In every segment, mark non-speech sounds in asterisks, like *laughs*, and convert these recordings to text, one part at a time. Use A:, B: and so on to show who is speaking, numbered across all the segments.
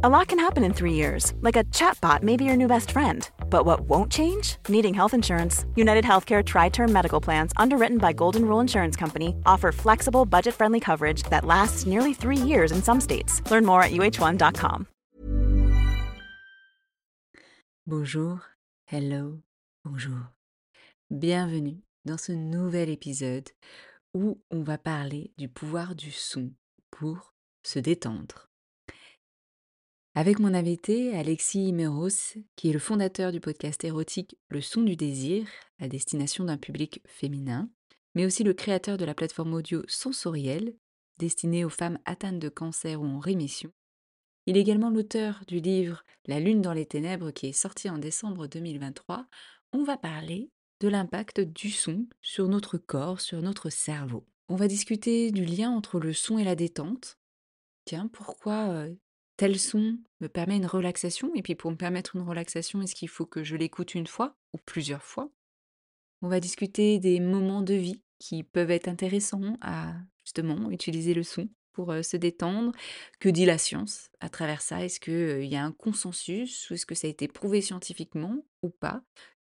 A: A lot can happen in three years, like a chatbot may be your new best friend. But what won't change? Needing health insurance. United Healthcare Tri Term Medical Plans, underwritten by Golden Rule Insurance Company, offer flexible, budget friendly coverage that lasts nearly three years in some states. Learn more at uh1.com.
B: Bonjour, hello, bonjour. Bienvenue dans ce nouvel épisode où on va parler du pouvoir du son pour se détendre. Avec mon invité Alexis Imeros, qui est le fondateur du podcast érotique Le son du désir, à destination d'un public féminin, mais aussi le créateur de la plateforme audio Sensoriel, destinée aux femmes atteintes de cancer ou en rémission. Il est également l'auteur du livre La lune dans les ténèbres qui est sorti en décembre 2023. On va parler de l'impact du son sur notre corps, sur notre cerveau. On va discuter du lien entre le son et la détente. Tiens, pourquoi euh, tel son me permet une relaxation Et puis pour me permettre une relaxation, est-ce qu'il faut que je l'écoute une fois ou plusieurs fois? On va discuter des moments de vie qui peuvent être intéressants à justement utiliser le son pour se détendre. Que dit la science à travers ça? Est-ce qu'il y a un consensus ou est-ce que ça a été prouvé scientifiquement ou pas?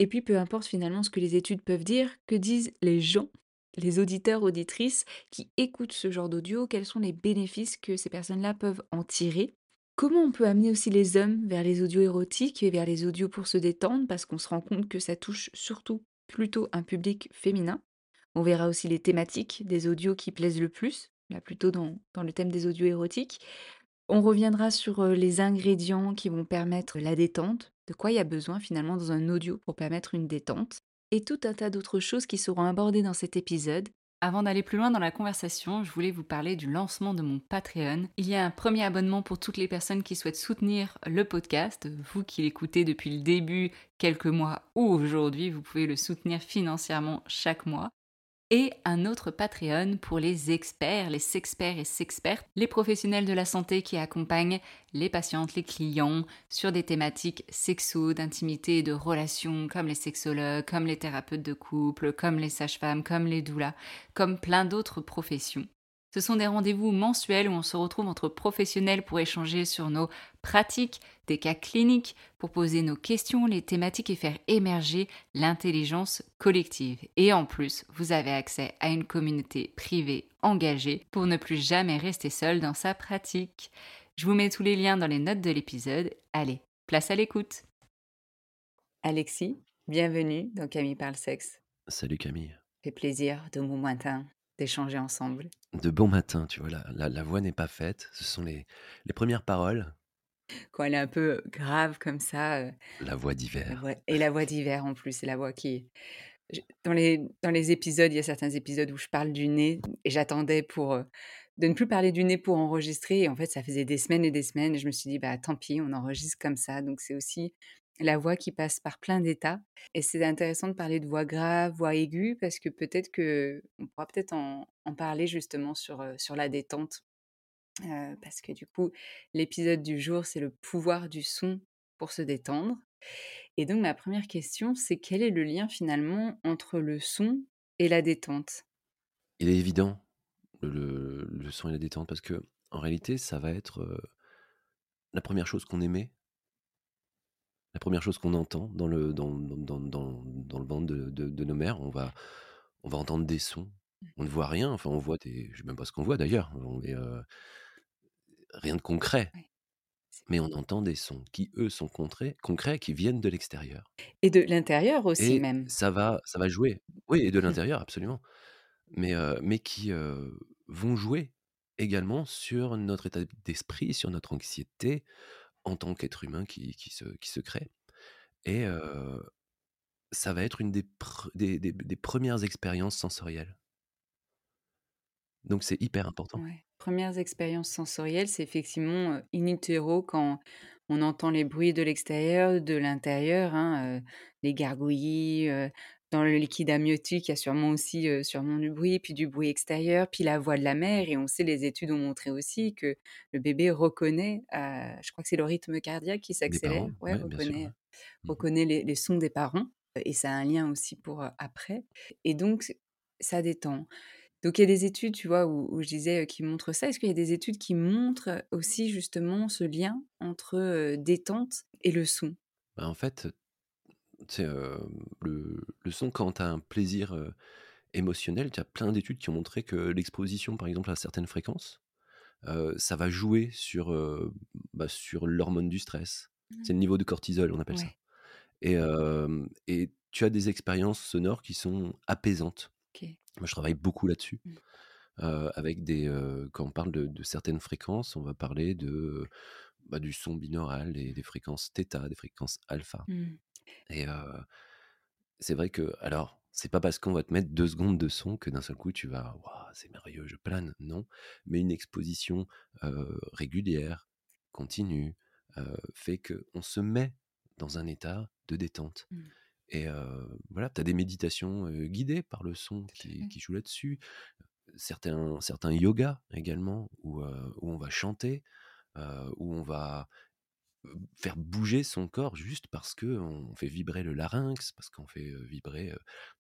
B: Et puis peu importe finalement ce que les études peuvent dire, que disent les gens les auditeurs, auditrices qui écoutent ce genre d'audio, quels sont les bénéfices que ces personnes-là peuvent en tirer? Comment on peut amener aussi les hommes vers les audios érotiques et vers les audios pour se détendre parce qu'on se rend compte que ça touche surtout plutôt un public féminin. On verra aussi les thématiques des audios qui plaisent le plus, là plutôt dans, dans le thème des audios érotiques. On reviendra sur les ingrédients qui vont permettre la détente, de quoi il y a besoin finalement dans un audio pour permettre une détente, et tout un tas d'autres choses qui seront abordées dans cet épisode. Avant d'aller plus loin dans la conversation, je voulais vous parler du lancement de mon Patreon. Il y a un premier abonnement pour toutes les personnes qui souhaitent soutenir le podcast. Vous qui l'écoutez depuis le début, quelques mois ou aujourd'hui, vous pouvez le soutenir financièrement chaque mois et un autre Patreon pour les experts, les sexperts et sexpertes, les professionnels de la santé qui accompagnent les patientes, les clients sur des thématiques sexo, d'intimité et de relations comme les sexologues, comme les thérapeutes de couple, comme les sages-femmes, comme les doulas, comme plein d'autres professions. Ce sont des rendez-vous mensuels où on se retrouve entre professionnels pour échanger sur nos pratiques, des cas cliniques, pour poser nos questions, les thématiques et faire émerger l'intelligence collective. Et en plus, vous avez accès à une communauté privée engagée pour ne plus jamais rester seul dans sa pratique. Je vous mets tous les liens dans les notes de l'épisode. Allez, place à l'écoute. Alexis, bienvenue dans Camille parle sexe.
C: Salut Camille.
B: Fait plaisir de mon matin d'échanger ensemble.
C: De bon matin, tu vois, la, la, voix n'est pas faite, ce sont les, les premières paroles.
B: Quand elle est un peu grave comme ça.
C: la voix d'hiver.
B: Et la voix d'hiver en plus, c'est la voix qui, dans les, dans les épisodes, il y a certains épisodes où je parle du nez et j'attendais pour de ne plus parler du nez pour enregistrer. Et en fait, ça faisait des semaines et des semaines. Et je me suis dit, bah tant pis, on enregistre comme ça. Donc c'est aussi la voix qui passe par plein d'états. Et c'est intéressant de parler de voix grave, voix aiguë, parce que peut-être que on pourra peut-être en, parler justement sur, sur la détente. parce que du coup, l'épisode du jour, c'est le pouvoir du son pour se détendre. Et donc, ma première question, c'est quel est le lien finalement entre le son et la détente?
C: Il est évident, le, son et la détente, parce que en réalité, ça va être la première chose qu'on émet, la première chose qu'on entend dans le, dans, dans, dans, dans le ventre de, de, nos mères. On va, on va entendre des sons. Mmh. On ne voit rien, enfin, on voit des. Je ne sais même pas ce qu'on voit d'ailleurs. rien de concret mais on entend des sons qui, eux, sont concrets, concrets qui viennent de l'extérieur.
B: Et de l'intérieur aussi
C: et
B: même.
C: ça va, ça va jouer. Oui, et de l'intérieur, absolument. Mais, mais qui vont jouer également sur notre état d'esprit, sur notre anxiété en tant qu'être humain qui, qui, se, qui se crée. Et ça va être une des, des, des, premières expériences sensorielles. Donc c'est hyper important.
B: Ouais. Premières expériences sensorielles, c'est effectivement in utero quand on entend les bruits de l'extérieur, de l'intérieur, hein, les gargouillis. Dans le liquide amniotique, il y a sûrement aussi sûrement du bruit, puis du bruit extérieur, puis la voix de la mère. Et on sait, les études ont montré aussi que le bébé reconnaît, je crois que c'est le rythme cardiaque qui s'accélère, ouais, reconnaît, mmh reconnaît les, les, sons des parents. Et ça a un lien aussi pour après. Et donc, ça détend. Donc il y a des études, tu vois, où, je disais qui montrent ça. Est-ce qu'il y a des études qui montrent aussi justement ce lien entre détente et le son?
C: Bah, En fait, c'est le, le, son quand tu as un plaisir émotionnel, tu as plein d'études qui ont montré que l'exposition, par exemple, à certaines fréquences, ça va jouer sur, bah, sur l'hormone du stress. C'est le mmh. niveau de cortisol, on appelle ça. Et, et tu as des expériences sonores qui sont apaisantes. Moi, je travaille beaucoup là-dessus. Mmh. avec des, quand on parle de, certaines fréquences, on va parler de, bah, du son binaural, des, des fréquences θ, des fréquences alpha. Mmh. Et c'est vrai que, alors, c'est pas parce qu'on va te mettre deux secondes de son que d'un seul coup tu vas, c'est merveilleux, je plane. Non, mais une exposition régulière, continue, fait qu'on se met dans un état de détente. Mmh. Et voilà, tu as des méditations guidées par le son qui, qui jouent là-dessus. Certains, certains yogas également, où, où on va chanter, où on va faire bouger son corps juste parce qu'on fait vibrer le larynx, parce qu'on fait vibrer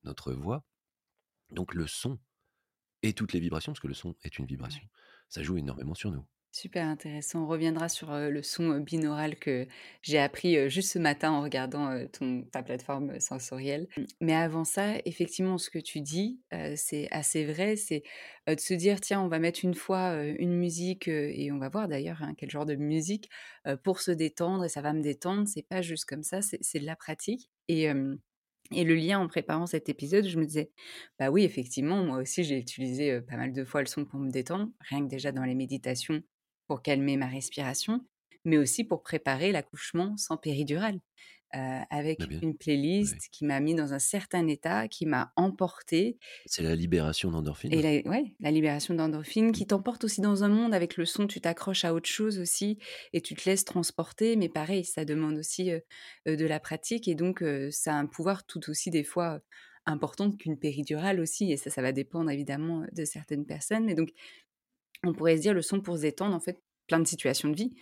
C: notre voix. Donc le son et toutes les vibrations, parce que le son est une vibration, ça joue énormément sur nous.
B: Super intéressant. On reviendra sur le son binaural que j'ai appris juste ce matin en regardant ton, ta plateforme sensorielle. Mais avant ça, effectivement, ce que tu dis, c'est assez vrai. C'est de se dire, tiens, on va mettre une fois une musique et on va voir d'ailleurs hein, quel genre de musique pour se détendre et ça va me détendre. C'est pas juste comme ça, c'est de la pratique. Et, et le lien en préparant cet épisode, je me disais, bah oui, effectivement, moi aussi j'ai utilisé pas mal de fois le son pour me détendre, rien que déjà dans les méditations pour calmer ma respiration, mais aussi pour préparer l'accouchement sans péridurale. Euh, avec une playlist qui m'a mis dans un certain état, qui m'a emporté.
C: C'est la libération d'endorphine.
B: Et la, ouais, la libération d'endorphine qui t'emporte aussi dans un monde avec le son, tu t'accroches à autre chose aussi et tu te laisses transporter. Mais pareil, ça demande aussi euh, de la pratique et donc ça a un pouvoir tout aussi des fois important qu'une péridurale aussi. Et ça, ça va dépendre évidemment de certaines personnes. Mais donc, on pourrait se dire le son pour se détendre, en fait, plein de situations de vie.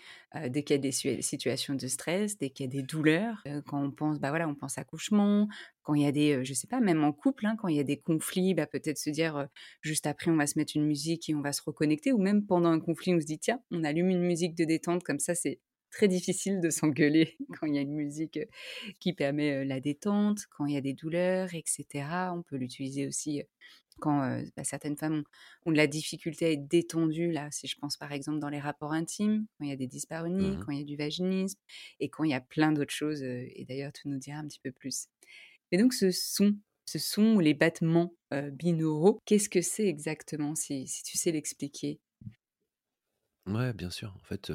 B: dès qu'il y a des situations de stress, dès qu'il y a des douleurs, quand on pense, bah voilà, on pense accouchement, quand il y a des, je sais pas, même en couple, hein, quand il y a des conflits, bah peut-être se dire juste après on va se mettre une musique et on va se reconnecter, ou même pendant un conflit on se dit tiens, on allume une musique de détente comme ça, c'est très difficile de *laughs* s'engueuler quand il y a une musique qui permet la détente, quand il y a des douleurs, etc. On peut l'utiliser aussi quand bah, certaines femmes ont, de la difficulté à être détendues, là, si je pense par exemple dans les rapports intimes, quand il y a des dyspareunies, mmh quand il y a du vaginisme, et quand il y a plein d'autres choses, et d'ailleurs tu nous diras un petit peu plus. Et donc ce son, ce son ou les battements binauraux, qu'est-ce que c'est exactement, si, si, tu sais l'expliquer?
C: Ouais, bien sûr. En fait,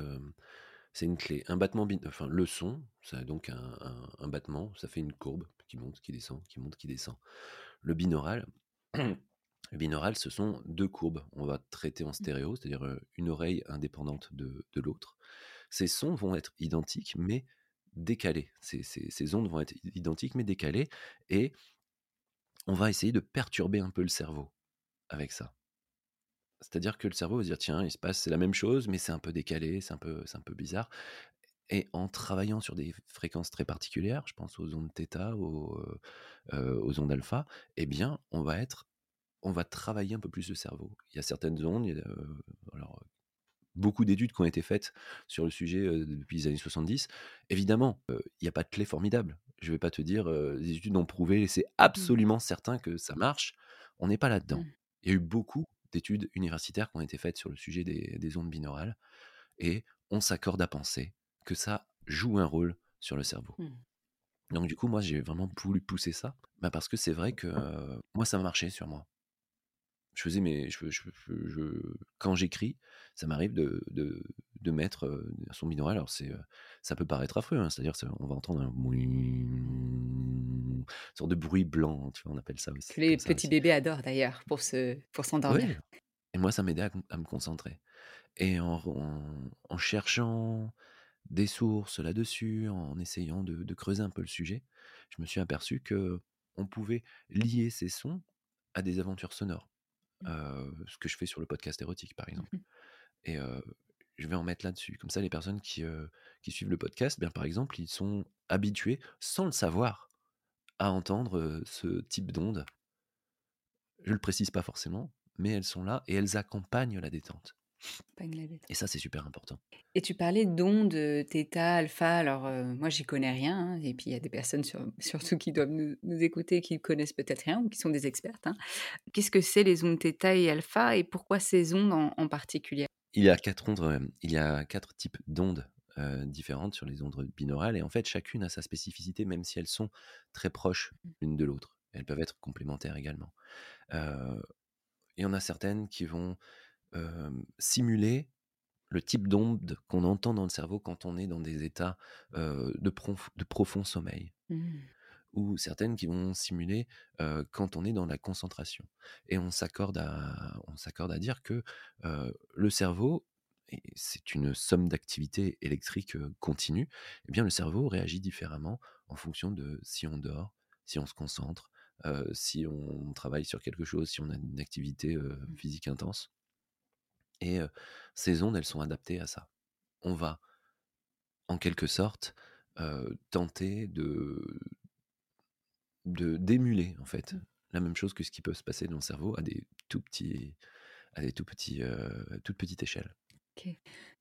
C: C'est une clé. Un battement enfin, le son, ça a donc un un un battement, ça fait une courbe qui monte, qui descend, qui monte, qui descend. Le binaural *clears throat* binaural, ce sont 2 courbes. On va traiter en
B: Mmh.
C: stéréo, c'est-à-dire, une oreille indépendante de de l'autre. Ces sons vont être identiques, mais décalés. Ces ces ces ondes vont être identiques, mais décalées et on va essayer de perturber un peu le cerveau avec ça. C'est-à-dire que le cerveau va se dire: «Tiens, il se passe c'est la même chose, mais c'est un peu décalé, c'est un peu c'est un peu bizarre» et en travaillant sur des fréquences très particulières, je pense aux ondes θ, aux, aux ondes alpha, eh bien, on va être on va travailler un peu plus le cerveau. Il y a certaines ondes, il y a, heu, alors, beaucoup d'études qui ont été faites sur le sujet, depuis les années 70. Évidemment, il y a pas de clé formidable. Je vais pas te dire, les études ont prouvé, c'est
B: Mmh.
C: absolument certain que ça marche. On n'est pas là-dedans.
B: Mmh.
C: Il y a eu beaucoup d'études universitaires qui ont été faites sur le sujet des des ondes binaurales et on s'accorde à penser que ça joue un rôle sur le cerveau.
B: Mmh.
C: Donc du coup, moi, j'ai vraiment voulu pousser ça, bah, parce que c'est vrai que, moi, ça marchait sur moi. Je faisais mes quand j'écris, ça m'arrive de mettre, un son binaural. Alors c'est, heu, ça peut paraître affreux, hein, c'est-à-dire c'est on va entendre un sorte de bruit blanc, tu vois? On appelle ça aussi
B: les petits bébés adorent d'ailleurs pour se pour s'endormir.
C: Et moi ça m'aidait à à me concentrer et en cherchant des sources là-dessus, en essayant de de creuser un peu le sujet, je me suis aperçu que on pouvait lier ces sons à des aventures sonores.
B: Mmh.
C: Ce que je fais sur le podcast érotique, par
B: Mmh
C: exemple
B: mh.
C: et je vais en mettre là-dessus. Comme ça, les personnes qui, qui suivent le podcast, bien, par exemple, ils sont habitués, sans le savoir, à entendre, ce type d'ondes. Je le précise pas forcément, mais elles sont là et elles accompagnent la détente et ça, c'est super important.
B: Et tu parlais d'ondes, θ, alpha. Alors, heu, moi, j'y connais rien, hein et puis il y a des personnes sur *laughs* surtout qui doivent nous nous écouter, qui connaissent peut-être rien ou qui sont des expertes, hein. Qu'est-ce que c'est les ondes θ et alpha et pourquoi ces ondes en en particulier?
C: Il y a 4 ondes, hem, il y a 4 types d'ondes, heu, différentes sur les ondes binaurales et en fait, chacune a sa spécificité, même si elles sont très proches
B: Mmh.
C: l'une de l'autre. Elles peuvent être complémentaires également. Heu, il y en a certaines qui vont, simuler le type d'onde qu'on entend dans le cerveau quand on est dans des états, de prof de profond sommeil
B: Mmh.
C: ou certaines qui vont simuler, quand on est dans la concentration et on s'accorde à on s'accorde à dire que, le cerveau c'est une somme d'activités électriques, continue et bien le cerveau réagit différemment en fonction de si on dort, si on se concentre, si on travaille sur quelque chose, si on a une activité,
B: Mmh.
C: physique intense et ces ondes, elles sont adaptées à ça. On va en quelque sorte, tenter de de d'émuler, en fait,
B: Mmh.
C: la même chose que ce qui peut se passer dans le cerveau à des tout petits à des tout petits, heu, toute petite échelle.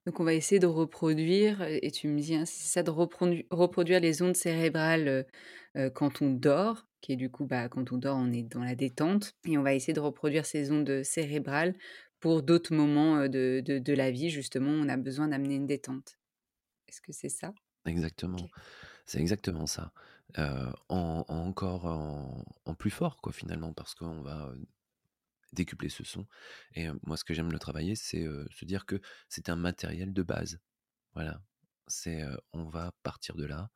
B: Donc on va essayer de reproduire, et tu me dis, hein, c'est ça de reprodu reproduire les ondes cérébrales, quand on dort, qui est du coup, bah, quand on dort, on est dans la détente et on va essayer de reproduire ces ondes, cérébrales pour d'autres moments, de de de la vie justement, on a besoin d'amener une détente. Est-ce que c'est ça?
C: Exactement, c'est exactement ça. Heu, en en encore en en plus fort, quoi, finalement, parce qu'on va, décupler ce son et moi, ce que j'aime le travailler, c'est, se dire que c'est un matériel de base. Voilà, c'est, on va partir de là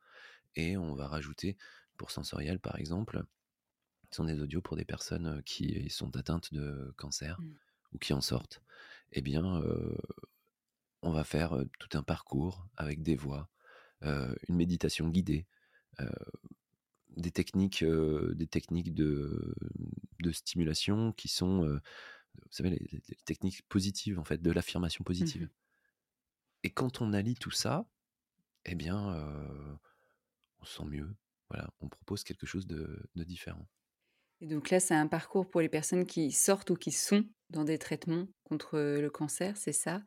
C: et on va rajouter pour sensoriel, par exemple, ce sont des audios pour des personnes, qui sont atteintes de cancer
B: Mmh.
C: Ou qui en sortent et bien, on va faire, tout un parcours avec des voix, une méditation guidée, des techniques, heu, des techniques de de stimulation qui sont, vous savez, les techniques positives, en fait, de l'affirmation
B: Mmh
C: positive et quand on allie tout ça et bien, on se sent mieux. Voilà, on propose quelque chose de de différent.
B: Et donc là, c'est un parcours pour les personnes qui sortent ou qui sont dans des traitements contre, heu, le cancer, c'est ça?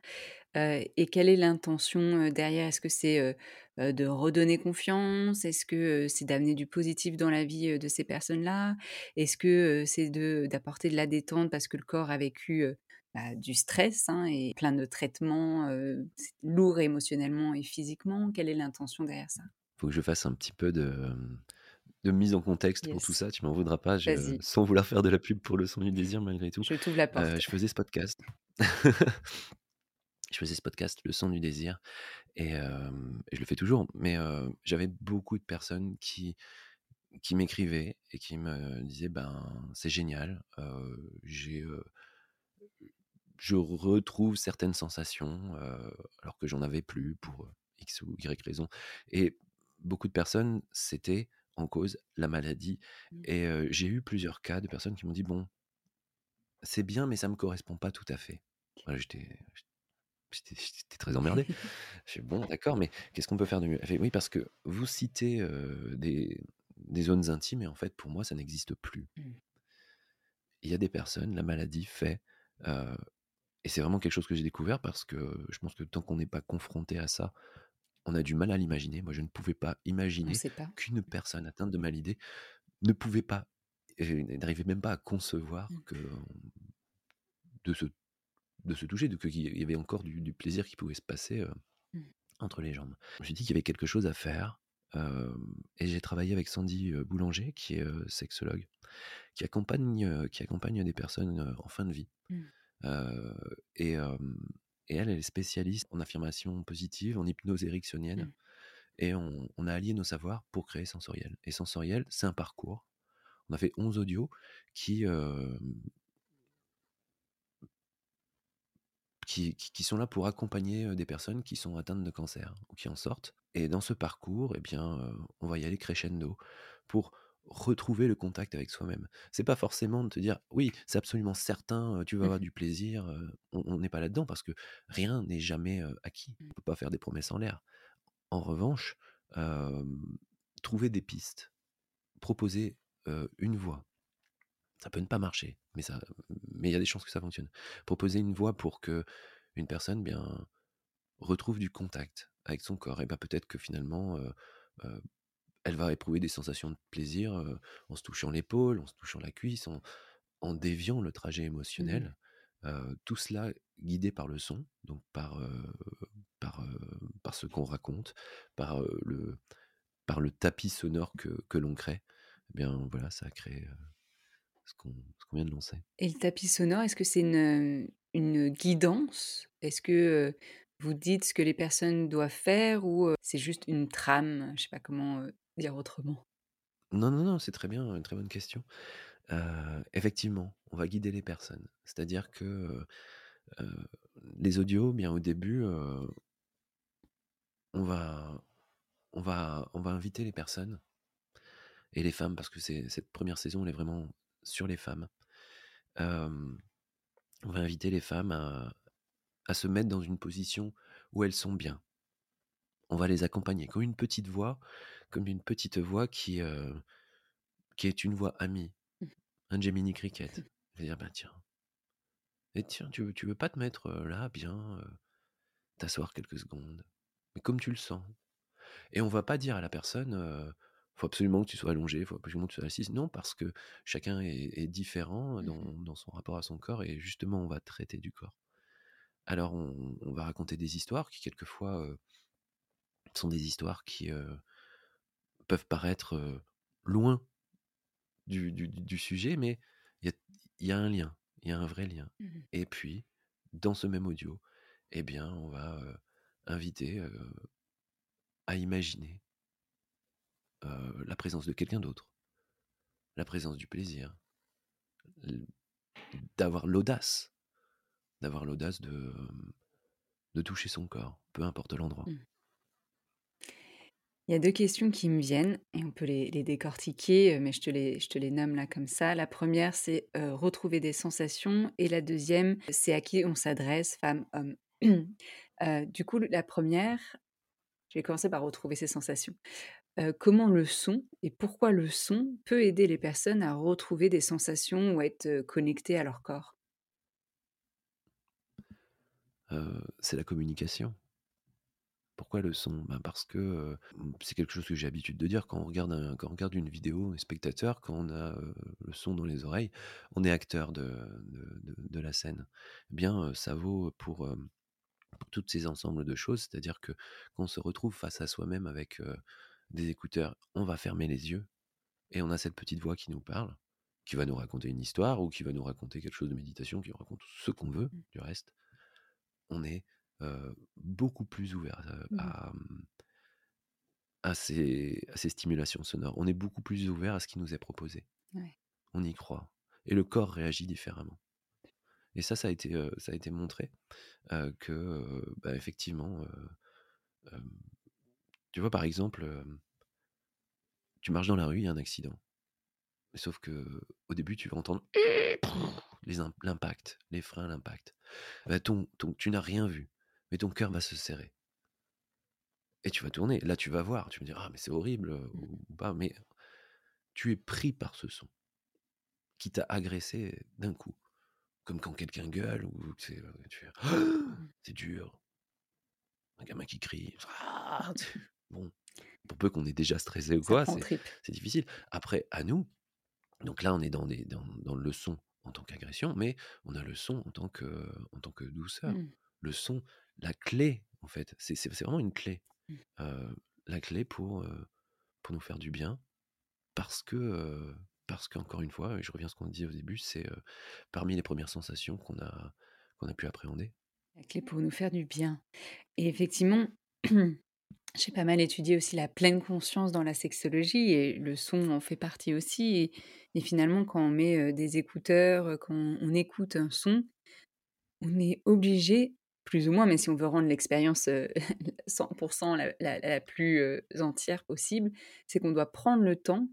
B: Heu et quelle est l'intention, heu, derrière? Est-ce que c'est, de redonner confiance? Est-ce que, c'est d'amener du positif dans la vie, de ces personnes-là? Est-ce que, c'est d'apporter de la détente parce que le corps a vécu, bah, du stress, hein et plein de traitements, heu, c'est lourd émotionnellement et physiquement? Quelle est l'intention derrière ça?
C: Faut que je fasse un petit peu de, de mise en contexte pour tout ça, tu m'en voudras pas, je
B: vas-y,
C: sans vouloir faire de la pub pour le son du désir malgré tout,
B: je t'ouvre la
C: heu,
B: porte.
C: je faisais ce podcast. *laughs* Je faisais ce podcast, Le son du désir, et, je le fais toujours, mais j'avais beaucoup de personnes qui qui m'écrivaient et qui me disaient: «Ben, c'est génial, j'ai, je retrouve certaines sensations, alors que j'en avais plus pour, X ou Y raison» et beaucoup de personnes, c'était en cause la maladie
B: Mmh.
C: et j'ai eu plusieurs cas de personnes qui m'ont dit: «Bon, c'est bien, mais ça me correspond pas tout à fait». Voilà, j'étais très emmerdé. *laughs* Je fais: «Bon, d'accord, mais qu'est-ce qu'on peut faire de mieux?» elle fait: «Oui, parce que vous citez, des des zones intimes et en fait, pour moi, ça n'existe plus».
B: Mmh.
C: Il y a des personnes, la maladie fait, et c'est vraiment quelque chose que j'ai découvert parce que je pense que tant qu'on n'est pas confronté à ça, on a du mal à l'imaginer. Moi, je ne pouvais pas imaginer qu'une personne atteinte de maladie ne pouvait pas n'arrivait même pas à concevoir
B: Mmh.
C: que de se de se toucher, de qu'il y avait encore du du plaisir qui pouvait se passer,
B: Mmh.
C: entre les jambes. Je me suis dit qu'il y avait quelque chose à faire, et j'ai travaillé avec Sandy, Boulanger qui est, sexologue, qui accompagne, qui accompagne des personnes, en fin de vie.
B: Mmh.
C: Et et elle, elle est spécialiste en affirmation positive, en hypnose ericksonienne
B: Mmh.
C: et on on a allié nos savoirs pour créer Sensoriel et Sensoriel, c'est un parcours. On a fait 11 audios qui, qui qui sont là pour accompagner, des personnes qui sont atteintes de cancer ou qui en sortent et dans ce parcours et bien, on va y aller crescendo pour retrouver le contact avec soi-même. C'est pas forcément de te dire: «Oui, c'est absolument certain, tu vas
B: Mmh
C: avoir
B: mh.
C: du plaisir», on n'est pas là-dedans parce que rien n'est jamais, acquis.
B: Mmh.
C: On peut pas faire des promesses en l'air. En revanche, trouver des pistes, proposer, une voie. Ça peut ne pas marcher, mais ça mais il y a des chances que ça fonctionne. Proposer une voie pour qu'une personne, bien, retrouve du contact avec son corps et bah, peut-être que finalement, elle va éprouver des sensations de plaisir, en se touchant l'épaule, en se touchant la cuisse, en en déviant le trajet
B: Mmh.
C: émotionnel. Tout cela guidé par le son, donc par, par, par ce qu'on raconte, par, le par le tapis sonore que que l'on crée. Eh bien, voilà, ça a créé, ce qu'on qu'on vient de lancer.
B: Et le tapis sonore, est-ce que c'est une, une guidance? Est-ce que, vous dites ce que les personnes doivent faire ou, c'est juste une trame? Je sais pas comment, dire autrement.
C: Non, non, non, c'est très bien, une très bonne question. Effectivement, on va guider les personnes. C'est-à-dire que, les audios, bien au début, on va inviter les personnes et les femmes parce que cette première saison, elle est vraiment sur les femmes. On va inviter les femmes à se mettre dans une position où elles sont bien. On va les accompagner comme une petite voix, comme une petite voix qui, qui est une voix amie,
B: Mmh.
C: un Gemini Cricket. Je vais dire: «Bah, tiens et tiens, tu veux tu veux pas te mettre, heu, là bien, heu, t'asseoir quelques secondes, mais comme tu le sens?» et on va pas dire à la personne, heu: «Faut absolument que tu sois allongé, faut absolument que tu sois assise». Non, parce que chacun est est différent
B: Mmh mh.
C: dans dans son rapport à son corps et justement, on va traiter du corps. Alors on on va raconter des histoires qui quelquefois, sont des histoires qui, peuvent paraître, loin du du du sujet, mais il y a il y a un lien, il y a un vrai lien
B: Mmh
C: et puis, dans ce même audio, eh bien, on va, inviter, à imaginer, la présence de quelqu'un d'autre, la présence du plaisir, d'avoir l'audace, d'avoir l'audace de, de toucher son corps, peu importe l'endroit.
B: Mmh. Il y a 2 questions qui me viennent et on peut les décortiquer, heu, mais je te les nomme là comme ça. La première, c'est, heu, retrouver des sensations et la deuxième, c'est à qui on s'adresse, femme, homme. Heu, *clears throat* du coup, la première, je vais commencer par retrouver ces sensations. Comment le son et pourquoi le son peut aider les personnes à retrouver des sensations ou à être, connectées à leur corps?
C: C'est la communication. Pourquoi le son? Ben, parce que, c'est quelque chose que j'ai l'habitude de dire quand on regarde un quand on regarde une vidéo, on est spectateur, quand on a, le son dans les oreilles, on est acteur de de de de la scène. Eh bien, ça vaut pour, pour toutes ces ensembles de choses, c'est-à-dire que quand on se retrouve face à soi-même avec, des écouteurs, on va fermer les yeux et on a cette petite voix qui nous parle, qui va nous raconter une histoire ou qui va nous raconter quelque chose de méditation, qui nous raconte ce qu'on veut
B: Mmh.
C: du reste. On est heu, beaucoup plus ouverts, heu,
B: Mmh
C: à, mmh à ces à ces stimulations sonores. On est beaucoup plus ouvert à ce qui nous est proposé.
B: Ouais.
C: On y croit et le corps réagit différemment et ça, ça a été, heu, ça a été montré, que, bah, effectivement, tu vois, par exemple, tu marches dans la rue, il y a un accident. Sauf qu'au début, tu vas entendre les im l'impact, les freins, l'impact. Bah, ton ton tu n'as rien vu, mais ton cœur va se serrer et tu vas tourner. Là, tu vas voir, tu vas dire: «Ah mais c'est horrible»,
B: Mmh.
C: ou ou pas, mais tu es pris par ce son qui t'a agressé d'un coup. Comme quand quelqu'un gueule ou fais:
B: Mmh.
C: «C'est dur». Un gamin qui crie, «Ah!» bon, pour peu qu'on est déjà stressé ou quoi, c'est difficile. Après, à nous, donc là, on est dans des dans dans le son en tant qu'agression, mais on a le son en tant que en tant que douceur.
B: Mmh.
C: Le son, la clé, en fait, c'est vraiment une clé.
B: Mmh.
C: La clé pour, pour nous faire du bien parce que, heu, parce qu'encore une fois, et je reviens à ce qu'on disait au début, c'est, parmi les premières sensations qu'on a qu'on a pu appréhender.
B: La clé pour nous faire du bien et effectivement, *clears throat* j'ai pas mal étudié aussi la pleine conscience dans la sexologie et le son en fait partie aussi et et finalement quand on met, des écouteurs, quand on écoute un son, on est obligé, plus ou moins, mais si on veut rendre l'expérience, *laughs* heu, 100 la la la plus, heu, entière possible, c'est qu'on doit prendre le temps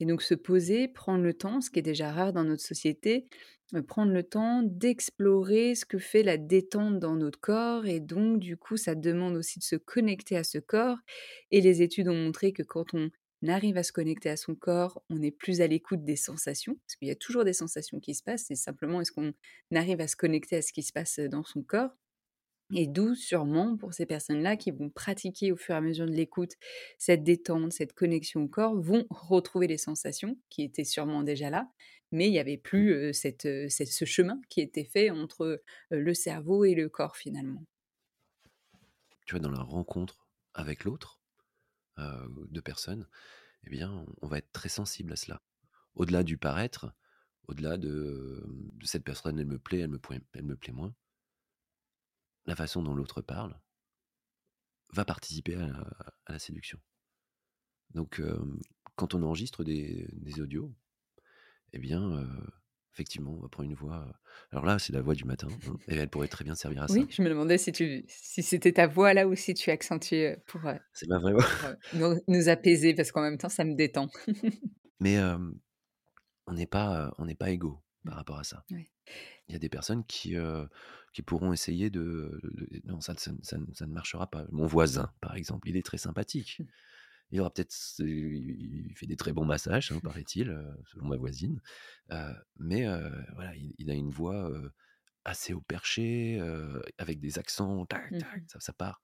B: et donc se poser, prendre le temps, ce qui est déjà rare dans notre société, heu, prendre le temps d'explorer ce que fait la détente dans notre corps et donc du coup, ça demande aussi de se connecter à ce corps. Et les études ont montré que quand on arrive à se connecter à son corps, on est plus à l'écoute des sensations, parce qu'il y a toujours des sensations qui se passent, c'est simplement est-ce qu'on arrive à se connecter à ce qui se passe, dans son corps? Et d'où sûrement pour ces personnes-là qui vont pratiquer au fur et à mesure de l'écoute cette détente, cette connexion au corps, vont retrouver les sensations qui étaient sûrement déjà là, mais il y avait
C: Mmh.
B: plus, cette, cette ce chemin qui était fait entre, le cerveau et le corps finalement.
C: Tu vois, dans la rencontre avec l'autre, 2 personnes, eh bien, on va être très sensible à cela. Au-delà du paraître, au-delà de, cette personne, elle me plaît, elle me elle me plaît moins. La façon dont l'autre parle va participer à la à la séduction. Donc, quand on enregistre des des audios, eh bien, effectivement, on va prendre une voix, alors là, c'est la voix du matin, hein, *laughs* et elle pourrait très bien servir à
B: Oui,
C: ça.
B: je me demandais si tu si c'était ta voix là ou si tu accentuais, pour,
C: C'est ma vraie voix.
B: pour, nous nous apaiser parce qu'en même temps ça me détend. *laughs*
C: Mais, on n'est pas, on n'est pas égaux
B: Mmh.
C: par rapport à ça.
B: Ouais.
C: Il y a des personnes qui, heu, qui pourront essayer de de non, ça ne ça ne ça ne ça ne marchera pas. Mon voisin, par exemple, il est très sympathique.
B: Mmh.
C: Il aura peut-être il fait des très bons massages, hein, paraît-il, heu, selon ma voisine. Heu, mais, voilà, il il a une voix, assez haut perché, avec des accents, tac,
B: Mmh
C: tac, ça ça part.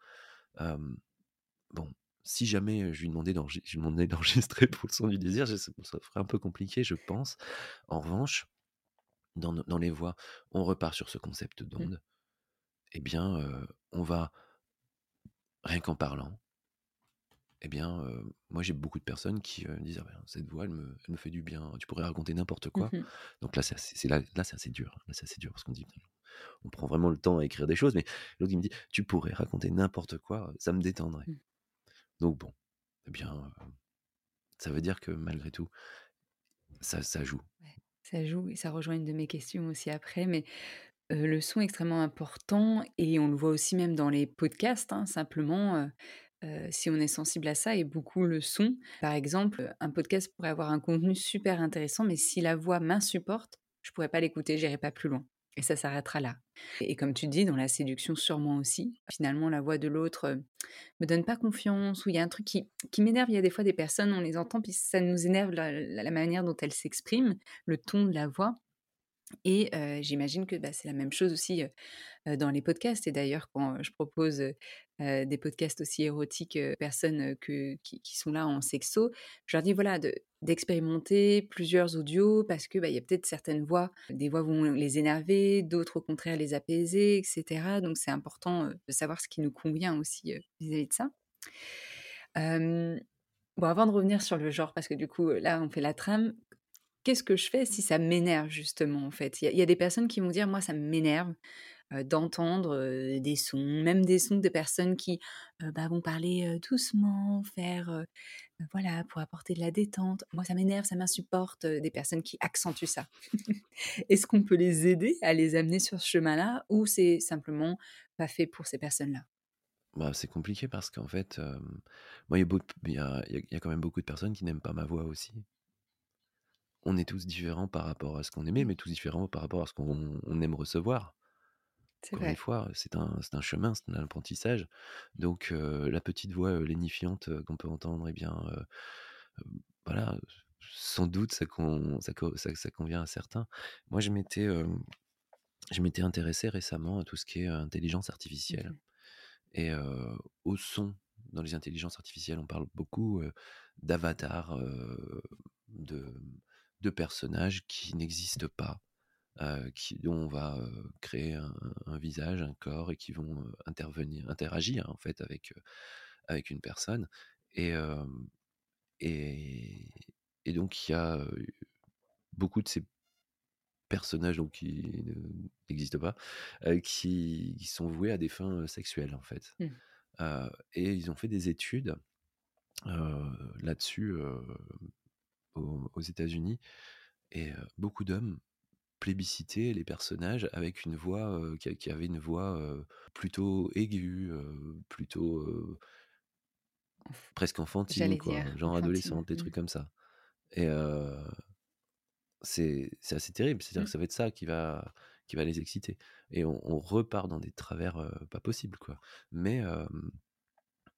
C: Bon, si jamais je lui demandais d'enregistrer pour le son du désir, ça ferait un peu compliqué, je pense. En revanche, dans dans les voix, on repart sur ce concept
B: Mmh.
C: d'onde. Eh bien, heu, on va rien qu'en parlant eh bien, heu, moi j'ai beaucoup de personnes qui, heu, disent: «Ah ben, cette voix elle me elle me fait du bien, tu pourrais raconter n'importe
B: Mmh
C: quoi». Donc là, c'est assez là là, assez dur, là, c'est assez dur parce qu'on dit: «On prend vraiment le temps à écrire des choses», mais l'autre il me dit: «Tu pourrais raconter n'importe quoi, ça me détendrait».
B: Mmh.
C: Donc bon, eh bien, ça veut dire que malgré tout, ça ça joue.
B: Ouais, ça joue et ça rejoint une de mes questions aussi après, mais le son est extrêmement important et on le voit aussi même dans les podcasts, hein, simplement, si on est sensible à ça et beaucoup le sont. Par exemple, un podcast pourrait avoir un contenu super intéressant, mais si la voix m'insupporte, je pourrais pas l'écouter, j'irai pas plus loin et ça s'arrêtera là et comme tu dis, dans la séduction sûrement aussi. Finalement, la voix de l'autre, me donne pas confiance ou il y a un truc qui qui m'énerve. Il y a des fois des personnes, on les entend puis ça nous énerve la manière dont elles s'expriment, le ton de la voix et j'imagine que, bah, c'est la même chose aussi, dans les podcasts et d'ailleurs quand, je propose, des podcasts aussi érotiques, personnes, qui qui sont là en sexo, je leur dis voilà de d'expérimenter plusieurs audios parce que, bah, y a peut-être certaines voix, des voix vont les énerver, d'autres au contraire les apaiser et cetera donc c'est important, heu, de savoir ce qui nous convient aussi, heu, vis-à-vis de ça. Bon avant de revenir sur le genre parce que du coup, là on fait la trame, Qu'est-ce que je fais si ça m'énerve justement, en fait? Il y a des personnes qui vont dire: «Moi, ça m'énerve». Heu, d'entendre, heu, des sons, même des sons de personnes qui, heu, bah, vont parler, doucement, faire, voilà, pour apporter de la détente. Moi, ça m'énerve, ça m'insupporte, des personnes qui accentuent ça. *laughs* Est-ce qu'on peut les aider à les amener sur ce chemin-là ou c'est simplement pas fait pour ces personnes-là?
C: Bah, c'est compliqué parce qu'en fait, moi, il y a y a y quand même beaucoup de personnes qui n'aiment pas ma voix aussi. On est tous différents par rapport à ce qu'on aimait,
B: Mmh.
C: mais tous différents par rapport à ce qu'on on aime recevoir.
B: C'est
C: Encore une fois, c'est un un chemin, c'est un apprentissage. Donc la petite voix, lénifiante, qu'on peut entendre et bien, voilà, sans doute ça con ça co ça ça convient à certains. Moi, je m'étais, hem, je m'étais intéressé récemment à tout ce qui est, intelligence artificielle
B: Mmh
C: et au son. Dans les intelligences artificielles, on parle beaucoup, d'avatars, de personnages qui n'existent pas qui dont on va, heu, créer un un visage, un corps et qui vont, heu, intervenir interagir en fait avec, avec une personne et et et donc il y a, beaucoup de ces personnages donc qui ne n'existent pas, qui qui sont voués à des fins, sexuelles en fait.
B: Mmh.
C: Et ils ont fait des études, là-dessus, aux aux États-Unis et beaucoup d'hommes plébisciter les personnages avec une voix, qui avait une voix, plutôt aiguë, plutôt, presque enfantine
B: j'allais
C: quoi,
B: dire
C: genre
B: enfantine.
C: adolescente, des
B: Mmh.
C: trucs comme ça et c'est assez terrible. C'est-à-dire
B: Mmh.
C: que ça va être ça qui va qui va les exciter et on on repart dans des travers, pas possibles quoi. Mais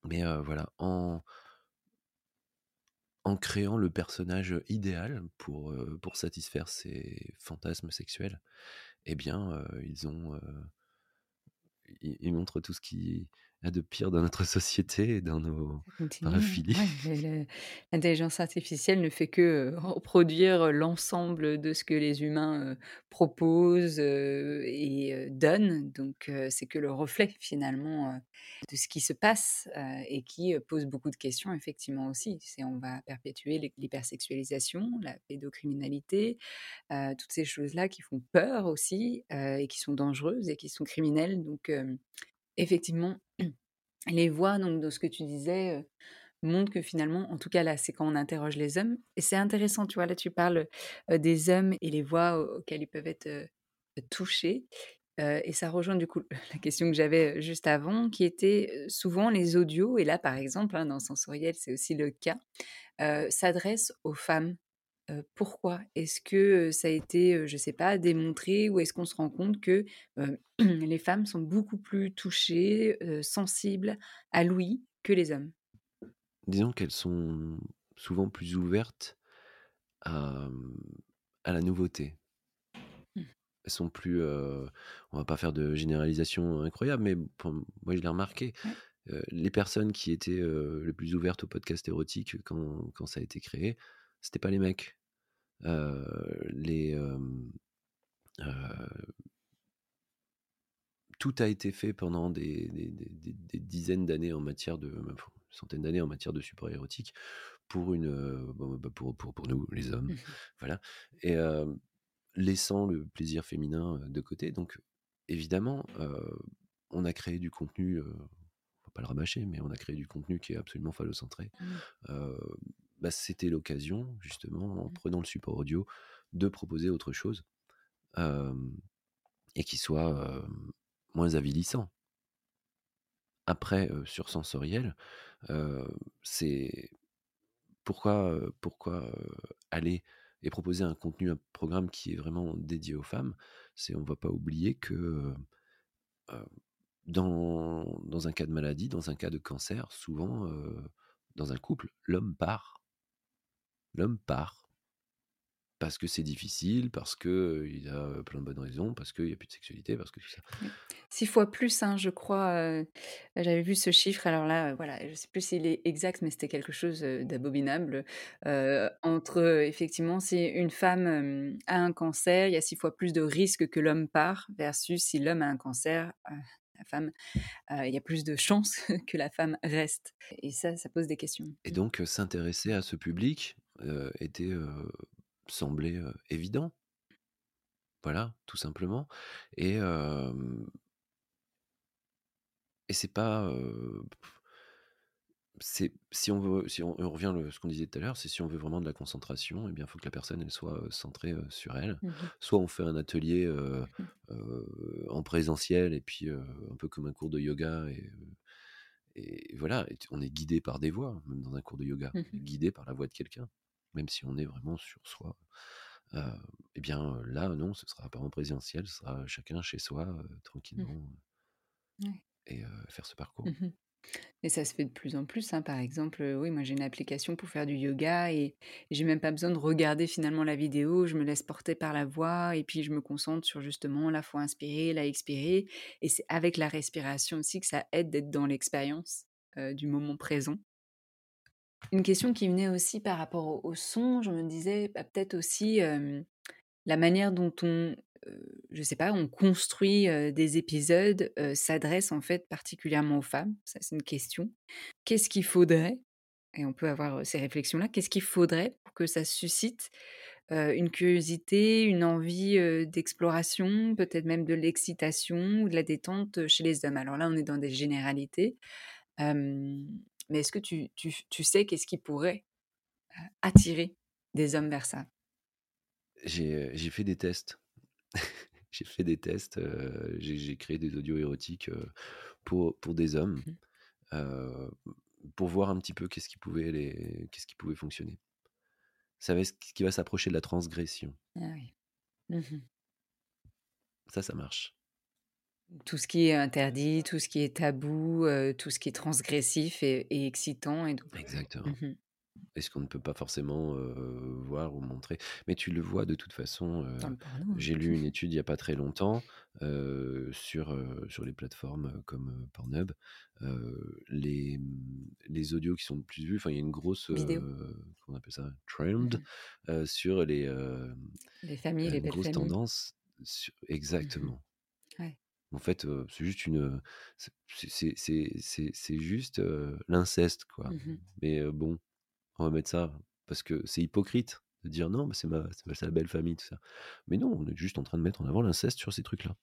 C: mais voilà, en en créant le personnage, idéal pour, satisfaire ses fantasmes sexuels et bien, ils ont, heu il il montre tout ce qu'il y a de pire dans notre société et dans nos paraphilies.
B: ouais, le l'intelligence artificielle ne fait que, reproduire l'ensemble de ce que les humains, proposent, et donnent donc c'est que le reflet finalement, de ce qui se passe, et qui, pose beaucoup de questions effectivement aussi. C'est on va perpétuer l'hy l'hypersexualisation, la pédocriminalité, toutes ces choses-là qui font peur aussi, et qui sont dangereuses et qui sont criminelles donc effectivement *clears throat* les voix donc de ce que tu disais, montrent que finalement en tout cas là, c'est quand on interroge les hommes et c'est intéressant, tu vois? Là, tu parles, des hommes et les voix au auxquelles ils peuvent être, touchés, et ça rejoint du coup la question que j'avais, juste avant qui était, souvent les audios et là, par exemple, hein, dans Sensoriel, c'est aussi le cas, s'adressent aux femmes. Pourquoi? Est-ce que, ça a été, je sais pas, démontré ou est-ce qu'on se rend compte que, *clears throat* les femmes sont beaucoup plus touchées, sensibles à l'ouïe que les hommes?
C: Disons qu'elles sont souvent plus ouvertes à, mmh, à la nouveauté.
B: Mmh.
C: Elles sont plus, on va pas faire de généralisation incroyable, mais pour moi je l'ai remarqué, les personnes qui étaient, les plus ouvertes aux podcasts érotiques quand quand ça a été créé, c'était pas les mecs. Les, hem, heu tout a été fait pendant des des des des des dizaines d'années en matière de centaines d'années en matière de support érotique pour une, heu, bon, bah, pour pour pour nous, les hommes,
B: Mmh
C: voilà et laissant le plaisir féminin, de côté donc évidemment, on a créé du contenu, heu, on va pas le rabâcher, mais on a créé du contenu qui est absolument phallocentré.
B: Mmh.
C: Bah, c'était l'occasion justement, en
B: Mmh.
C: prenant le support audio, de proposer autre chose, et qui soit, moins avilissant. Après, sur Sensoriel, c'est pourquoi, pourquoi, aller et proposer un contenu, un programme qui est vraiment dédié aux femmes? C'est on va pas oublier que, dans dans un cas de maladie, dans un cas de cancer, souvent, dans un couple, l'homme part. L'homme part parce que c'est difficile, parce que, heu, il a, heu, plein de bonnes raisons, parce qu'il y a plus de sexualité, parce que tout ça.
B: 6 fois plus, hein, je crois, heu, j'avais vu ce chiffre. Alors là, voilà, je sais plus s'il est exact, mais c'était quelque chose, d'abominable. Entre, effectivement, si une femme, a un cancer, il y a 6 fois plus de risques que l'homme part versus si l'homme a un cancer, la femme, il y a plus de chances *laughs* que la femme reste et ça, ça pose des questions.
C: Et donc, s'intéresser à ce public, était, heu, semblait, évident. Voilà, tout simplement et et c'est pas, c'est si on veut si on on revient le ce qu'on disait tout à l'heure, c'est si on veut vraiment de la concentration et bien, il faut que la personne, elle soit, centrée, sur elle.
B: Mmh mh.
C: Soit on fait un atelier,
B: Mmh.
C: en présentiel et puis, un peu comme un cours de yoga et voilà et on est guidé par des voix, même dans un cours de yoga.
B: Mmh
C: guidé par la voix de quelqu'un, même si on est vraiment sur soi. Et bien, là, non, ce sera pas en présentiel, ce sera chacun chez soi,
B: Mmh.
C: tranquillement,
B: Ouais.
C: et faire ce parcours.
B: Mmh mh. Et ça se fait de plus en plus, hein. Par exemple, oui, moi j'ai une application pour faire du yoga et et j'ai même pas besoin de regarder finalement la vidéo. Je me laisse porter par la voix et puis je me concentre sur justement la fois inspirer, la expirer et c'est avec la respiration aussi que ça aide d'être dans l'expérience, du moment présent. Une question qui venait aussi par rapport au son, je me disais, bah, peut-être aussi, la manière dont on, heu, je sais pas, on construit, des épisodes, s'adresse en fait particulièrement aux femmes. Ça, c'est une question. Qu'est-ce qu'il faudrait? Et on peut avoir, ces réflexions-là, qu'est-ce qu'il faudrait pour que ça suscite, une curiosité, une envie, d'exploration, peut-être même de l'excitation ou de la détente, chez les hommes? Alors là, on est dans des généralités, mais est-ce que tu tu tu sais qu'est-ce qui pourrait, attirer des hommes vers ça?
C: J'ai, fait des tests. J'ai fait des tests, *laughs* j'ai créé des audios érotiques, pour pour des hommes,
B: Mmh
C: pour voir un petit peu qu'est-ce qui pouvait les qu'est-ce qui pouvait fonctionner. Ça va ce qui va s'approcher de la transgression.
B: Ah oui. Mmh mh.
C: Ça, ça marche.
B: Tout ce qui est interdit, tout ce qui est tabou, heu, tout ce qui est transgressif et et excitant et donc mmh
C: Exactement.
B: mh.
C: Et ce qu'on ne peut pas forcément, voir ou montrer. Mais tu le vois de toute façon, j'ai lu une étude il y a pas très longtemps, sur, sur les plateformes, comme, Pornhub, les, mmh, les audios qui sont le plus vus, enfin il y a une grosse,
B: Vidéo.
C: heu, comment on appelle ça?
B: Mmh
C: Trend,
B: mh.
C: heu, sur les,
B: Les familles, les
C: une
B: belles
C: grosse
B: familles.
C: tendance
B: Mmh
C: exactement. En fait, c'est juste une, c'est juste, l'inceste quoi.
B: Mmh mh.
C: Mais, bon, on va mettre ça parce que c'est hypocrite de dire: «Non, c'est ma belle famille», tout ça. Mais non, on est juste en train de mettre en avant l'inceste sur ces trucs-là.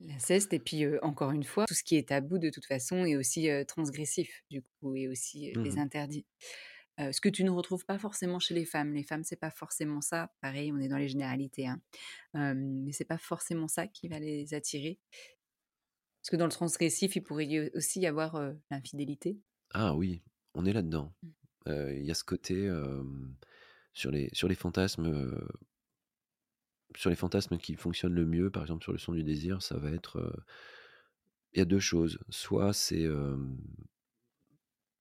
B: L'inceste et puis, encore une fois, tout ce qui est tabou de toute façon est aussi, transgressif du coup et aussi,
C: Mmh
B: les interdits. Ce que tu ne retrouves pas forcément chez les femmes. Les femmes, c'est pas forcément ça. Pareil, on est dans les généralités, hein. Hem, mais c'est pas forcément ça qui va les attirer. Parce que dans le transgressif, il pourrait y aussi y avoir, l'infidélité.
C: Ah oui, on est là-dedans.
B: Mmh.
C: Il y a ce côté, sur les sur les fantasmes, sur les fantasmes qui fonctionnent le mieux, par exemple sur le son du désir, ça va être, il y a 2 choses. Soit c'est,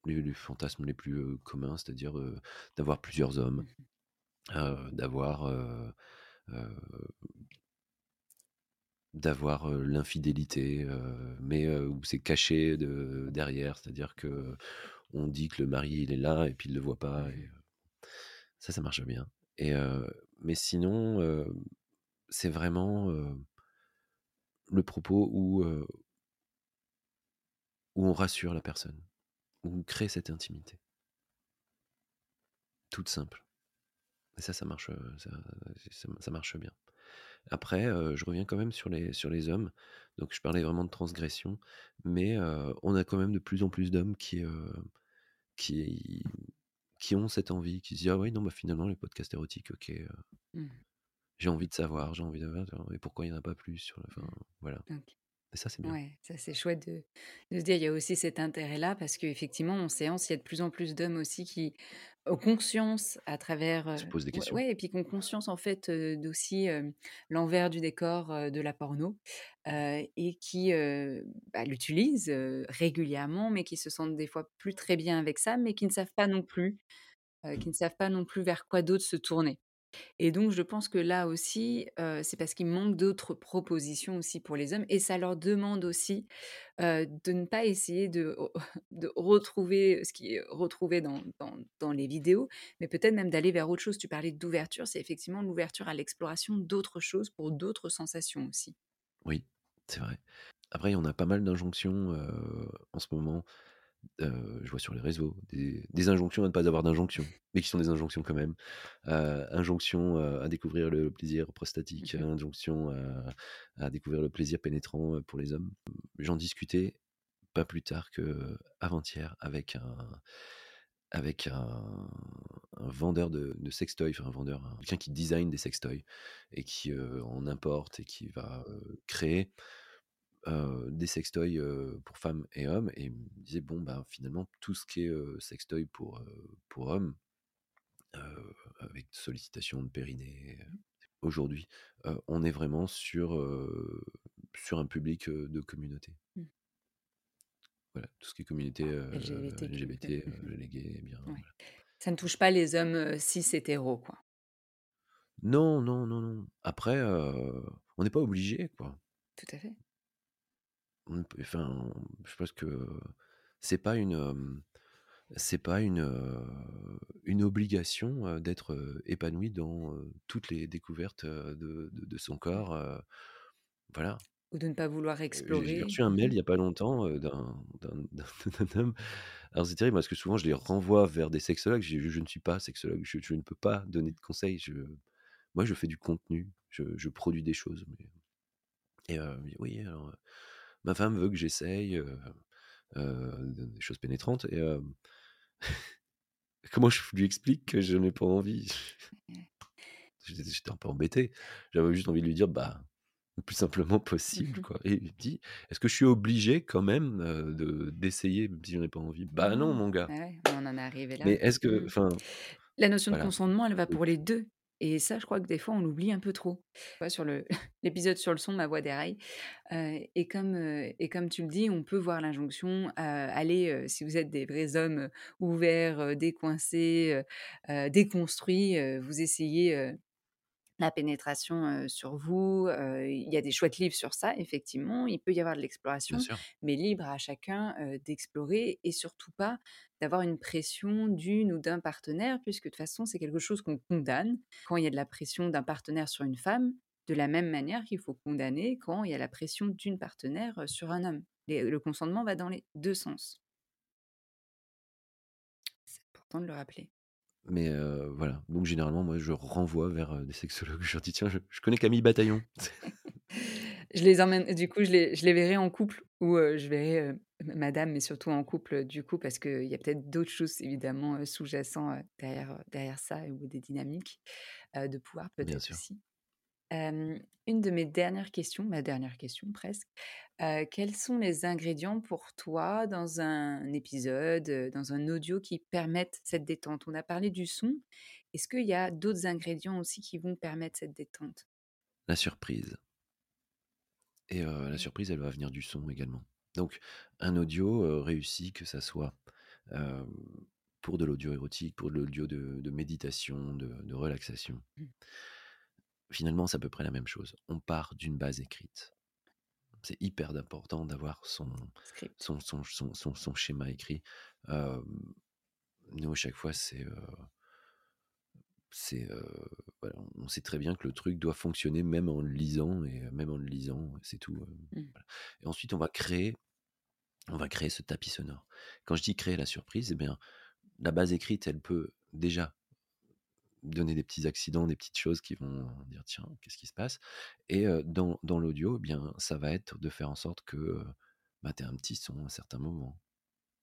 C: les les fantasmes les plus, communs, c'est-à-dire, d'avoir plusieurs hommes,
B: Mmh
C: d'avoir, d'avoir, l'infidélité, mais, où c'est caché de derrière. C'est-à-dire qu'on dit que le mari, il est là et puis il le voit
B: Mmh
C: pas et
B: mh.
C: heu, ça, ça marche bien et mais sinon, c'est vraiment, le propos où, où on rassure la personne, où on crée cette intimité. Toute simple et ça, ça marche, heu, ça ça ça marche bien. Après, heu, je reviens quand même sur les sur les hommes. Donc je parlais vraiment de transgression, mais heu, on a quand même de plus en plus d'hommes qui, qui qui ont cette envie, qui se disent: «Ah ouais, non, bah, finalement les podcasts érotiques, OK,
B: Mmh.
C: j'ai envie de savoir, j'ai envie de et pourquoi il y en a pas plus sur le» enfin,
B: Mmh.
C: voilà
B: OK.
C: Et ça, c'est bien.
B: Ouais, ça c'est chouette de de se dire, il y a aussi cet intérêt-là parce qu'effectivement en séance, il y a de plus en plus d'hommes aussi qui ont conscience à travers,
C: Se pose des questions.
B: ouais et puis qui ont conscience en fait, d'aussi, l'envers du décor, de la porno, et qui, bah, l'utilisent, régulièrement, mais qui se sentent des fois plus très bien avec ça, mais qui ne savent pas non plus, qui ne savent pas non plus vers quoi d'autre se tourner et donc je pense que là aussi, c'est parce qu'il manque d'autres propositions aussi pour les hommes et ça leur demande aussi, de ne pas essayer de *laughs* de retrouver ce qui est retrouvé dans dans dans les vidéos, mais peut-être même d'aller vers autre chose. Tu parlais d'ouverture, c'est effectivement l'ouverture à l'exploration d'autres choses pour d'autres sensations aussi.
C: Oui, c'est vrai. Après, en a pas mal d'injonctions, en ce moment, heu, je vois sur les réseaux des des injonctions à ne pas avoir d'injonctions, mais qui sont des injonctions quand même. Heu, injonction, heu, à découvrir le plaisir
B: Mmh
C: prostatique,
B: mh.
C: injonction à à découvrir le plaisir pénétrant, pour les hommes. J'en discutais pas plus tard qu'avant-hier avec un avec un un vendeur de de sextoys, enfin un vendeur, un quelqu'un qui design des sextoys et qui, en importe et qui va, créer, heu, des sextoys, heu, pour femmes et hommes et il me disait: «Bon, bah, finalement, tout ce qui est, heu, sextoy pour, pour hommes, avec sollicitation de périnée, heu, aujourd'hui, on est vraiment sur, sur un public, de communauté».
B: Mmh.
C: Voilà, tout ce qui est communauté,
B: LGBTQ+.
C: LGBT,
B: Mmh
C: les gays, bien,
B: mh. Ouais.
C: voilà.
B: Ça ne touche pas les hommes, cis hétéros, quoi?
C: Non, non, non, non. Après, on n'est pas obligé, quoi.
B: Tout à fait.
C: On enfin, je pense que c'est pas une, c'est pas une, une obligation, d'être, épanoui dans, toutes les découvertes, de de de son
B: Mmh.
C: corps, voilà.
B: Ou de ne pas vouloir
C: Heu, j'ai
B: explorer.
C: reçu un mail il y a pas longtemps, *laughs* d'un homme. Alors c'est terrible parce que souvent je les renvoie vers des sexologues. Je je ne suis pas sexologue, je je ne peux pas donner de conseils. Je moi, je fais du contenu, je je produis des choses, mais et dit: «Oui, alors, ma femme veut que j'essaye, des choses pénétrantes» et *laughs* comment je lui explique que je n'ai pas envie? J'étais un peu embêté. J'avais juste envie de lui dire: «Bah, le plus simplement
B: Mmh
C: possible,
B: mh.
C: quoi» et il me dit: «Est-ce que je suis obligé quand même, heu, de d'essayer si j'en ai pas envie?» «Bah non,
B: Non,
C: mon gars!»
B: ouais, on en est arrivé là.
C: mais est-ce que
B: Mmh. La notion de consentement, elle va pour les 2 et ça, je crois que des fois, on l'oublie un peu trop. Sur *laughs* l'épisode sur le son, ma voix déraille, heu et comme, et comme tu le dis, on peut voir l'injonction, allez, si vous êtes des vrais hommes, ouverts, décoincés, déconstruits, vous essayez, la pénétration, sur vous, il y a des chouettes livres sur ça, effectivement. Il peut y avoir de l'exploration, mais libre à chacun, d'explorer et surtout pas d'avoir une pression d'une ou d'un partenaire puisque de toute façon, c'est quelque chose qu'on condamne quand il y a de la pression d'un partenaire sur une femme, de la même manière qu'il faut condamner quand il y a la pression d'une partenaire, sur un homme. Les le consentement va dans les 2 sens. C'est important de le rappeler.
C: Mais voilà, donc généralement, moi, je renvoie vers, des sexologues. Je leur dis: «Tiens, je je connais Camille Bataillon». *laughs*
B: Je les emmène du coup, je les je les verrai en couple ou je verrai, madame, mais surtout en couple, du coup, parce qu'il y a peut-être d'autres choses évidemment, heu, sous-jacent, heu, derrière, derrière ça ou des dynamiques, de pouvoir peut-être aussi. Une de mes dernières questions, ma dernière question presque, quels sont les ingrédients pour toi dans un épisode, dans un audio qui permettent cette détente? On a parlé du son. Est-ce qu'il y a d'autres ingrédients aussi qui vont permettre cette détente?
C: La surprise. Et la surprise, elle va venir du son également. Donc un audio, réussi, que ça soit, pour de l'audio érotique, pour de l'audio de de méditation, de de relaxation
B: Mmh.
C: Finalement, c'est à peu près la même chose. On part d'une base écrite. C'est hyper d'important d'avoir son
B: Script.
C: son son son son son schéma écrit. Nous, à chaque fois, c'est, voilà, on sait très bien que le truc doit fonctionner même en le lisant et même en le lisant, c'est tout,
B: Mmh.
C: voilà et ensuite on va créer on va créer ce tapis sonore. Quand je dis créer la surprise et bien, la base écrite, elle peut déjà donner des petits accidents, des petites choses qui vont dire: «Tiens, qu'est-ce qui se passe?» et dans dans l'audio, eh bien, ça va être de faire en sorte que, bah, tu aies un petit son à un certain moment.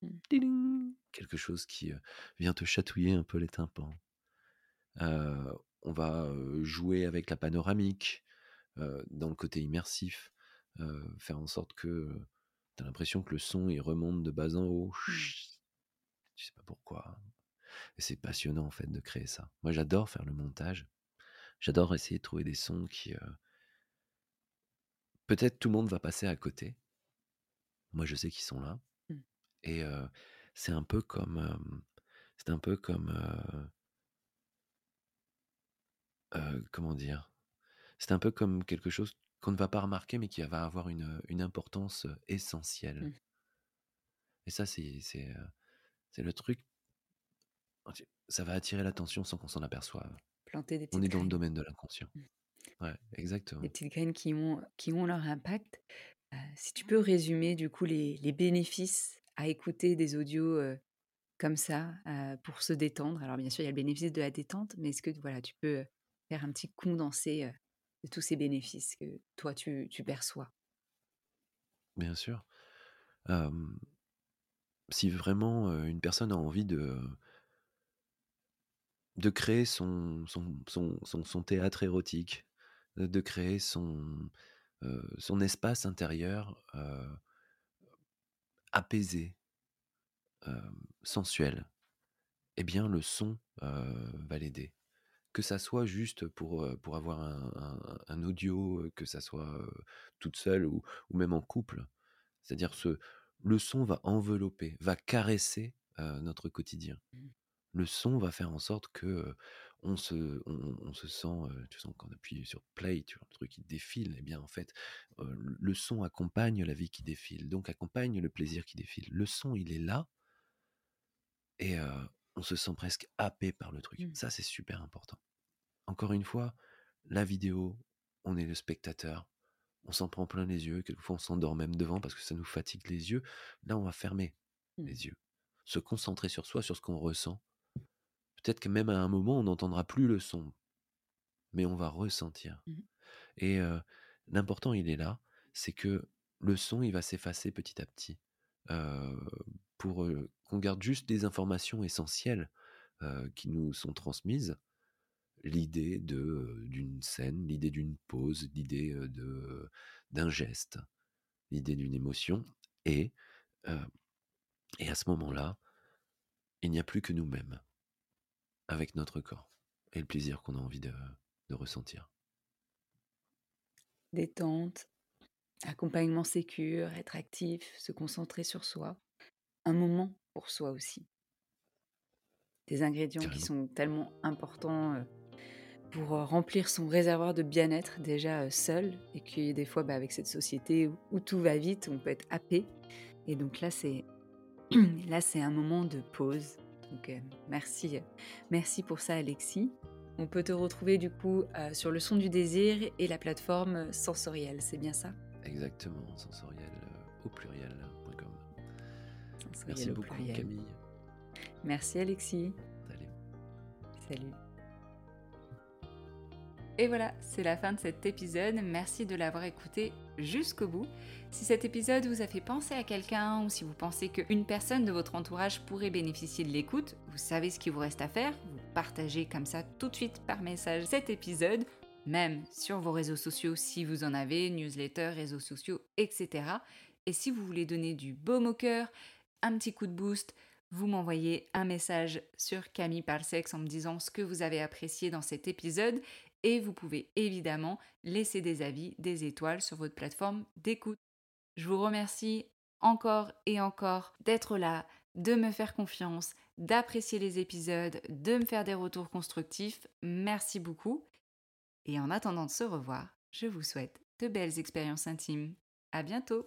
B: Mmh.
C: Quelque chose qui, vient te chatouiller un peu les tympans. On va, jouer avec la panoramique, dans le côté immersif, faire en sorte que, tu as l'impression que le son, il remonte de bas en haut.
B: Mmh.
C: Tu sais pas pourquoi et c'est passionnant, en fait, de créer ça. Moi, j'adore faire le montage. J'adore essayer de trouver des sons qui, heu peut-être tout le monde va passer à côté. Moi, je sais qu'ils sont là
B: Mmh.
C: et heu, c'est un peu comme, c'est un peu comme, heu, comment dire? C'est un peu comme quelque chose qu'on ne va pas remarquer, mais qui va avoir une, une importance, essentielle.
B: Mmh.
C: Et ça, c'est le truc ça va attirer l'attention sans qu'on s'en aperçoive.
B: Planter des
C: On est dans le domaine de l'inconscient.
B: Mmh.
C: Ouais,
B: Des
C: exactement.
B: petites graines qui ont qui ont leur impact. Heu, si tu peux résumer du coup les les bénéfices à écouter des audios, heu, comme ça, heu, pour se détendre. Alors bien sûr, il y a le bénéfice de la détente, mais est-ce que voilà, tu peux, faire un petit condensé, de tous ces bénéfices que toi tu tu perçois?
C: Bien sûr. Si vraiment, une personne a envie de de créer son son son son théâtre érotique, de créer son, son espace intérieur, apaisé sensuel, eh bien le son, va l'aider. Que ça soit juste pour, pour avoir un un un audio, que ça soit, toute seule ou ou même en couple. C'est-à-dire ce le son va envelopper, va caresser, notre quotidien. Le son va faire en sorte que, on se on se sent, tu sens quand on appuie sur play, tu vois? Le truc qui défile et bien en fait, le son accompagne la vie qui défile, donc accompagne le plaisir qui défile. Le son, il est là et on se sent presque happé par le truc.
B: Mmh.
C: Ça, c'est super important. Encore une fois, la vidéo, on est le spectateur, on s'en prend plein les yeux, quelquefois on s'endort même devant parce que ça nous fatigue les yeux. Là, on va fermer
B: Mmh.
C: les yeux, se concentrer sur soi, sur ce qu'on ressent. Peut-être que même à un moment, on n'entendra plus le son, mais on va ressentir.
B: Mmh.
C: Et l'important, il est là, c'est que le son, il va s'effacer petit à petit, pour, qu'on garde juste des informations essentielles, qui nous sont transmises. L'idée de, d'une scène, l'idée d'une pause, l'idée, de d'un geste, l'idée d'une émotion et et à ce moment-là il n'y a plus que nous-mêmes avec notre corps et le plaisir qu'on a envie de de ressentir.
B: Détente, accompagnement sécure, être actif, se concentrer sur soi. Un moment pour soi aussi. Des ingrédients qui sont tellement importants, heu, pour, heu, remplir son réservoir de bien-être déjà, heu, seul et que des fois, bah, avec cette société où où tout va vite, on peut être happé et donc là, c'est *clears throat* là, c'est un moment de pause. Donc, heu, merci, heu, merci pour ça Alexis. On peut te retrouver du coup, heu, sur Le Son du Désir et la plateforme, heu, Sensoriel, c'est bien ça?
C: Exactement, sensoriel, au pluriel.com. Merci
B: au
C: beaucoup
B: pluriel.
C: Camille.
B: Merci Alexis.
C: Salut.
B: Salut. Et voilà, c'est la fin de cet épisode. Merci de l'avoir écouté jusqu'au bout. Si cet épisode vous a fait penser à quelqu'un ou si vous pensez qu'une personne de votre entourage pourrait bénéficier de l'écoute, vous savez ce qu'il vous reste à faire. Vous partagez comme ça tout de suite par message cet épisode, même sur vos réseaux sociaux si vous en avez, newsletter, réseaux sociaux, etc. Et si vous voulez donner du baume au cœur, un petit coup de boost, vous m'envoyez un message sur Camille Parsex en me disant ce que vous avez apprécié dans cet épisode et vous pouvez évidemment laisser des avis, des étoiles sur votre plateforme d'écoute. Je vous remercie encore et encore d'être là, de me faire confiance, d'apprécier les épisodes, de me faire des retours constructifs. Merci beaucoup. Et en attendant de se revoir, je vous souhaite de belles expériences intimes. À bientôt!